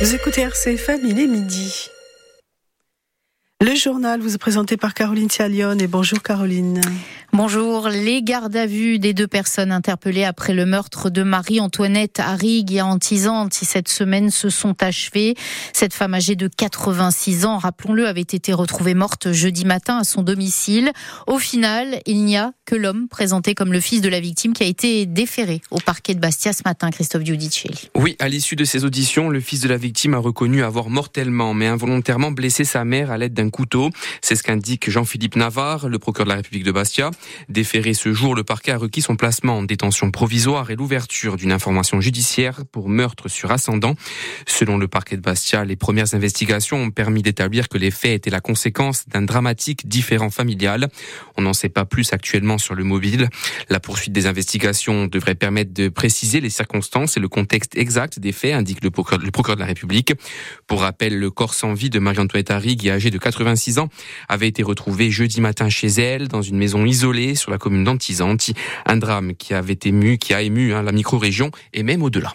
Vous écoutez RCFM, il est midi. Le journal vous est présenté par Caroline Sialion et bonjour Caroline. Bonjour. Les gardes à vue des deux personnes interpellées après le meurtre de Marie-Antoinette Arrigue et Antizante cette semaine se sont achevées. Cette femme âgée de 86 ans, rappelons-le, avait été retrouvée morte jeudi matin à son domicile. Au final, il n'y a que l'homme présenté comme le fils de la victime qui a été déféré au parquet de Bastia ce matin, Christophe Giudicelli. Oui, à l'issue de ces auditions, le fils de la victime a reconnu avoir mortellement mais involontairement blessé sa mère à l'aide d'un couteau. C'est ce qu'indique Jean-Philippe Navarre, le procureur de la République de Bastia. Déféré ce jour, le parquet a requis son placement en détention provisoire et l'ouverture d'une information judiciaire pour meurtre sur ascendant. Selon le parquet de Bastia, les premières investigations ont permis d'établir que les faits étaient la conséquence d'un dramatique différent familial. On n'en sait pas plus actuellement sur le mobile. La poursuite des investigations devrait permettre de préciser les circonstances et le contexte exact des faits, indique le procureur, de la République. Pour rappel, le corps sans vie de Marie-Antoinette Arrigue, âgée de 86 ans, avait été retrouvé jeudi matin chez elle, dans une maison isolée sur la commune d'Antizanti. Un drame qui avait ému, qui a ému hein, la micro-région et même au-delà.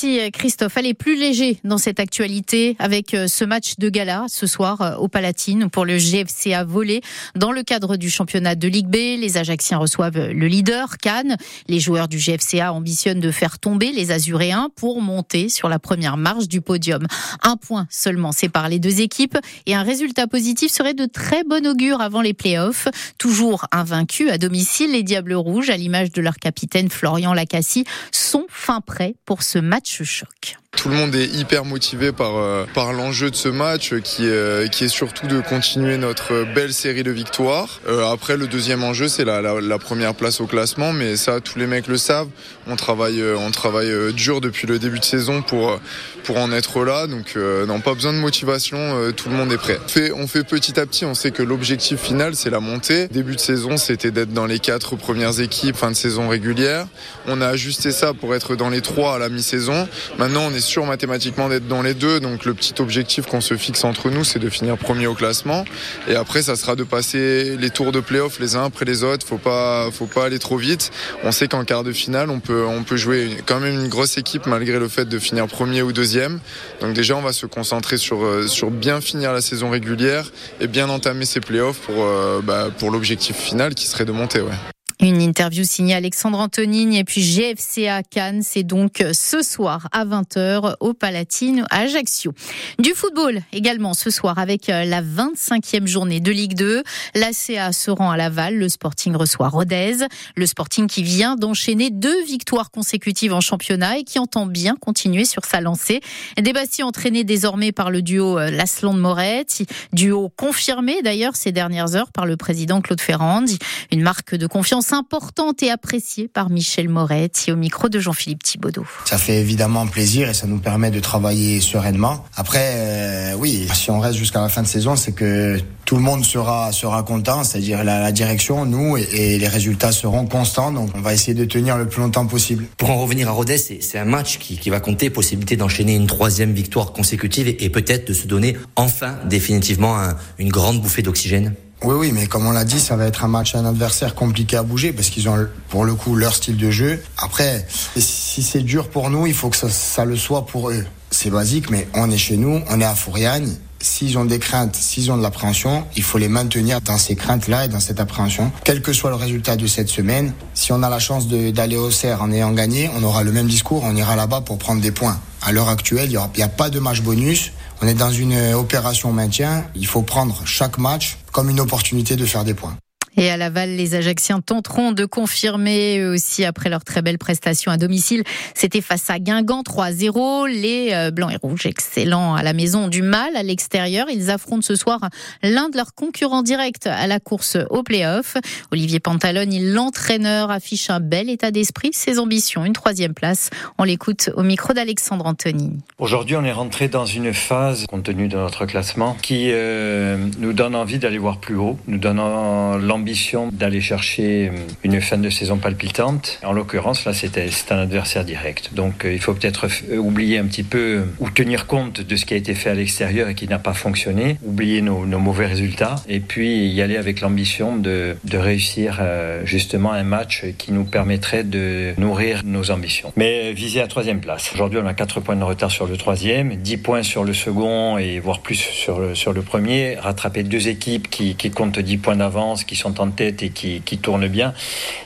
Merci Christophe. Allez, plus léger dans cette actualité avec euh, ce match de gala ce soir euh, au Palatine pour le GFCA volé. Dans le cadre du championnat de Ligue B, les Ajacciens reçoivent le leader Cannes. Les joueurs du GFCA ambitionnent de faire tomber les Azuréens pour monter sur la première marche du podium. Un point seulement sépare les deux équipes et un résultat positif serait de très bon augure avant les playoffs. Toujours invaincus à domicile, les Diables Rouges, à l'image de leur capitaine Florian Lacassie, sont fin prêts pour ce match choc. Tout le monde est hyper motivé par, euh, par l'enjeu de ce match qui, est, euh, qui est surtout de continuer notre belle série de victoires. Euh, après, le deuxième enjeu, c'est la, la, première place au classement, mais ça, tous les mecs le savent. On travaille, on travaille dur depuis le début de saison pour, pour en être là, donc non, pas besoin de motivation, tout le monde est prêt. On fait, on fait petit à petit, on sait que l'objectif final, c'est la montée. Début de saison, c'était d'être dans les quatre premières équipes, fin de saison régulière. On a ajusté ça pour être dans les trois à la mi-saison. Maintenant, on est sûr mathématiquement d'être dans les deux. Donc le petit objectif qu'on se fixe entre nous, c'est de finir premier au classement. Et après, ça sera de passer les tours de playoff les uns après les autres. Faut pas, faut pas aller trop vite. On sait qu'en quart de finale, on peut, on peut jouer quand même une grosse équipe malgré le fait de finir premier ou deuxième. Donc déjà, on va se concentrer sur, euh, sur bien finir la saison régulière et bien entamer ces playoffs pour, euh, bah, pour l'objectif final qui serait de monter. Ouais. Une interview signée Alexandre Antonine et puis GFCA Cannes, c'est donc ce soir à 20h au Palatine à Ajaccio. Du football également ce soir avec la 25e journée de Ligue 2. L'ACA se rend à Laval, le Sporting reçoit Rodez, le Sporting qui vient d'enchaîner deux victoires consécutives en championnat et qui entend bien continuer sur sa lancée. Bastille entraîné désormais par le duo Lasland-Moretti, duo confirmé d'ailleurs ces dernières heures par le président Claude Ferrand, une marque de confiance importante et appréciée par Michel Moretti au micro de Jean-Philippe Thibaudot. Ça fait évidemment plaisir et ça nous permet de travailler sereinement. Après, euh, oui, si on reste jusqu'à la fin de saison, c'est que tout le monde sera sera content, c'est-à-dire la, direction, nous et, les résultats seront constants. Donc on va essayer de tenir le plus longtemps possible. Pour en revenir à Rodez, c'est un match qui, qui, va compter, possibilité d'enchaîner une troisième victoire consécutive et, peut-être de se donner enfin définitivement une grande bouffée d'oxygène. Oui, oui, mais comme on l'a dit, ça va être un match, un adversaire compliqué à bouger parce qu'ils ont pour le coup leur style de jeu. Après, si c'est dur pour nous, il faut que ça, le soit pour eux. C'est basique, mais on est chez nous, on est à Fouriagne. S'ils ont des craintes, s'ils ont de l'appréhension, il faut les maintenir dans ces craintes-là et dans cette appréhension. Quel que soit le résultat de cette semaine, si on a la chance d'aller au cerf en ayant gagné, on aura le même discours, on ira là-bas pour prendre des points. À l'heure actuelle, il n'y a pas de match bonus. On est dans une opération maintien. Il faut prendre chaque match comme une opportunité de faire des points. Et à Laval, les Ajacciens tenteront de confirmer aussi après leur très belle prestation à domicile. C'était face à Guingamp 3-0. Les euh, Blancs et Rouges, excellents à la maison, du mal à l'extérieur. Ils affrontent ce soir l'un de leurs concurrents directs à la course au play-off. Olivier Pantalone, l'entraîneur, affiche un bel état d'esprit, ses ambitions, une troisième place. On l'écoute au micro d'Alexandre Anthony. Aujourd'hui, on est rentré dans une phase, compte tenu de notre classement, qui euh, nous donne envie d'aller voir plus haut, nous donnant l'ambition d'aller chercher une fin de saison palpitante. En l'occurrence, là, c'est un adversaire direct. Donc, il faut peut-être oublier un petit peu ou tenir compte de ce qui a été fait à l'extérieur et qui n'a pas fonctionné, oublier nos, mauvais résultats et puis y aller avec l'ambition de, de réussir justement un match qui nous permettrait de nourrir nos ambitions. Mais viser la troisième place. Aujourd'hui, on a 4 points de retard sur le troisième, 10 points sur le second et voire plus sur le, sur le premier. Rattraper deux équipes qui, qui comptent 10 points d'avance, qui sont en tête et qui, qui tournent bien,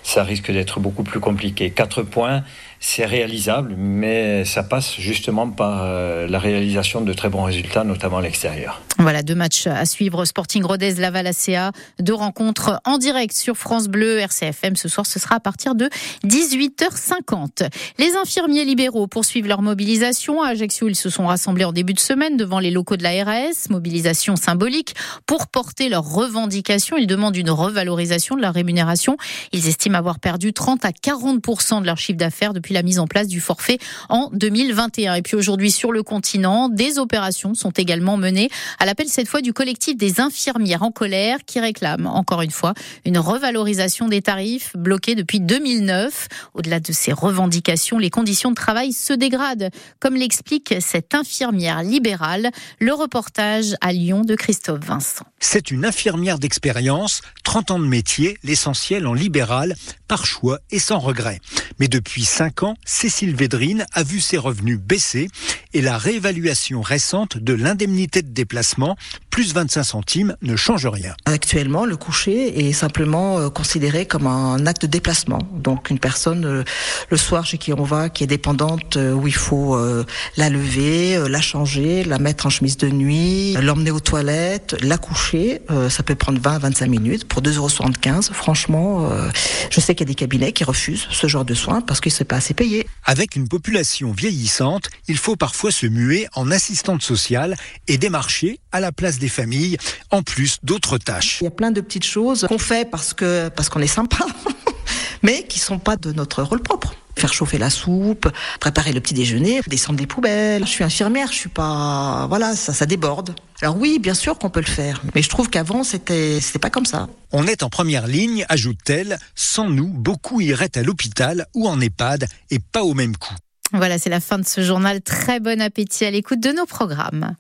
ça risque d'être beaucoup plus compliqué. 4 points, c'est réalisable, mais ça passe justement par euh, la réalisation de très bons résultats, notamment à l'extérieur. Voilà, deux matchs à suivre. Sporting Rodez, Laval ACA. Deux rencontres en direct sur France Bleu, RCFM. Ce soir, ce sera à partir de 18h50. Les infirmiers libéraux poursuivent leur mobilisation. À Ajaccio, ils se sont rassemblés en début de semaine devant les locaux de la RAS. Mobilisation symbolique pour porter leurs revendications. Ils demandent une revalorisation de leur rémunération. Ils estiment avoir perdu 30 à 40% de leur chiffre d'affaires depuis la mise en place du forfait en 2021. Et puis aujourd'hui, sur le continent, des opérations sont également menées à l'appel cette fois du collectif des infirmières en colère qui réclament encore une fois une revalorisation des tarifs bloqués depuis 2009. Au-delà de ces revendications, les conditions de travail se dégradent, comme l'explique cette infirmière libérale. Le reportage à Lyon de Christophe Vincent. C'est une infirmière d'expérience, 30 ans de métier, l'essentiel en libéral, par choix et sans regret. Mais depuis 5 ans, Cécile Védrine a vu ses revenus baisser et la réévaluation récente de l'indemnité de déplacement, plus 25 centimes, ne change rien. Actuellement, le coucher est simplement euh, considéré comme un acte de déplacement. Donc une personne, euh, le soir chez qui on va, qui est dépendante, euh, où il faut la lever, la changer, la mettre en chemise de nuit, l'emmener aux toilettes, la coucher, ça peut prendre 20 25 minutes pour 2,75 euros. Franchement, je sais qu'il y a des cabinets qui refusent ce genre de soins parce que c'est pas assez payé. Avec une population vieillissante, il faut parfois se muer en assistante sociale et démarcher à la place des familles, en plus d'autres tâches. Il y a plein de petites choses qu'on fait parce que parce qu'on est sympa, mais qui sont pas de notre rôle propre faire chauffer la soupe, préparer le petit déjeuner, descendre des poubelles. Je suis infirmière, je suis pas, voilà, ça, ça déborde. Alors oui, bien sûr qu'on peut le faire, mais je trouve qu'avant c'était, c'était pas comme ça. On est en première ligne, ajoute-t-elle. Sans nous, beaucoup iraient à l'hôpital ou en EHPAD et pas au même coût. Voilà, c'est la fin de ce journal. Très bon appétit à l'écoute de nos programmes.